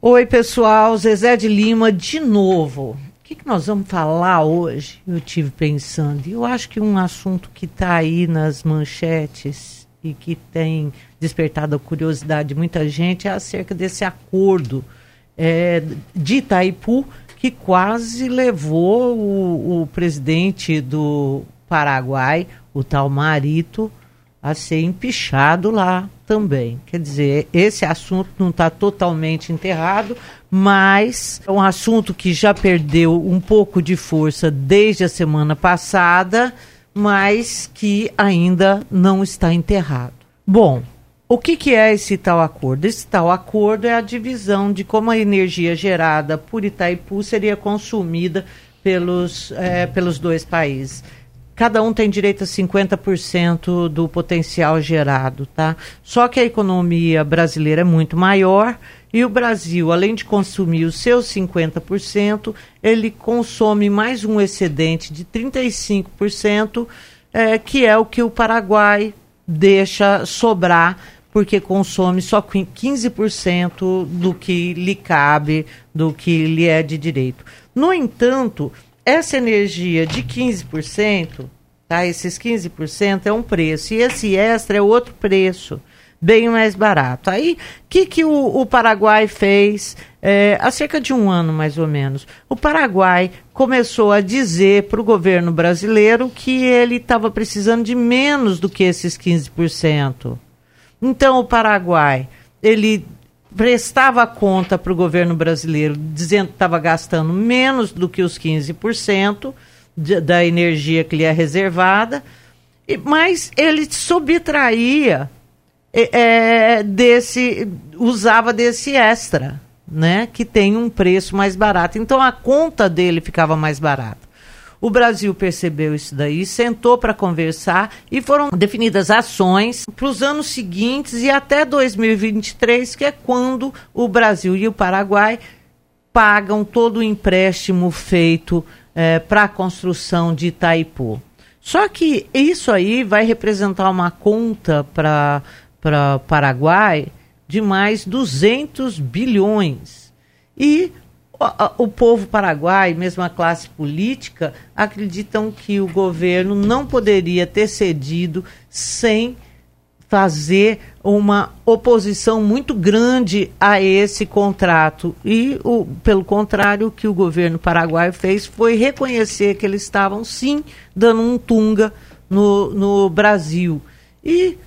Oi, pessoal, Zezé de Lima de novo. O que, que nós vamos falar hoje? Eu tive pensando. Eu acho que um assunto que está aí nas manchetes e que tem despertado a curiosidade de muita gente é acerca desse acordo é, de Itaipu que quase levou o, o presidente do Paraguai, o tal Marito, a ser empichado lá também. Quer dizer, esse assunto não está totalmente enterrado, mas é um assunto que já perdeu um pouco de força desde a semana passada, mas que ainda não está enterrado. Bom, o que, que é esse tal acordo? Esse tal acordo é a divisão de como a energia gerada por Itaipu seria consumida pelos, é, pelos dois países cada um tem direito a 50% do potencial gerado, tá? Só que a economia brasileira é muito maior e o Brasil, além de consumir os seus 50%, ele consome mais um excedente de 35%, é, que é o que o Paraguai deixa sobrar, porque consome só 15% do que lhe cabe, do que lhe é de direito. No entanto, essa energia de 15%, tá? Esses 15% é um preço e esse extra é outro preço, bem mais barato. Aí, o que, que o, o Paraguai fez é, há cerca de um ano, mais ou menos? O Paraguai começou a dizer para o governo brasileiro que ele estava precisando de menos do que esses 15%. Então, o Paraguai, ele prestava conta para o governo brasileiro, dizendo que estava gastando menos do que os 15% de, da energia que lhe é reservada, e, mas ele subtraía é, desse, usava desse extra, né, que tem um preço mais barato. Então a conta dele ficava mais barata. O Brasil percebeu isso daí, sentou para conversar e foram definidas ações para os anos seguintes e até 2023, que é quando o Brasil e o Paraguai pagam todo o empréstimo feito é, para a construção de Itaipu. Só que isso aí vai representar uma conta para o Paraguai de mais 200 bilhões. E o, o povo paraguai, mesmo a classe política, acreditam que o governo não poderia ter cedido sem fazer uma oposição muito grande a esse contrato. E, o, pelo contrário, o que o governo paraguaio fez foi reconhecer que eles estavam, sim, dando um tunga no, no Brasil. E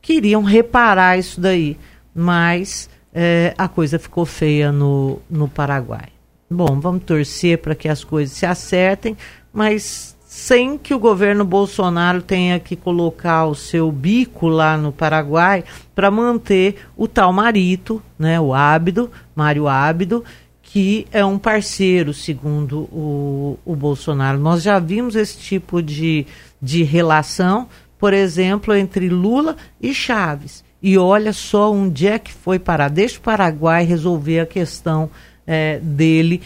queriam reparar isso daí. Mas é, a coisa ficou feia no, no Paraguai. Bom, vamos torcer para que as coisas se acertem, mas sem que o governo Bolsonaro tenha que colocar o seu bico lá no Paraguai para manter o tal Marito, né, o Ábido, Mário Ábido, que é um parceiro, segundo o, o Bolsonaro. Nós já vimos esse tipo de, de relação, por exemplo, entre Lula e Chaves. E olha só onde é que foi parar. Deixa o Paraguai resolver a questão é, dele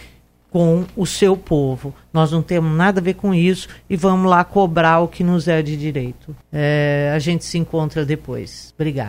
com o seu povo. Nós não temos nada a ver com isso e vamos lá cobrar o que nos é de direito. É, a gente se encontra depois. Obrigada.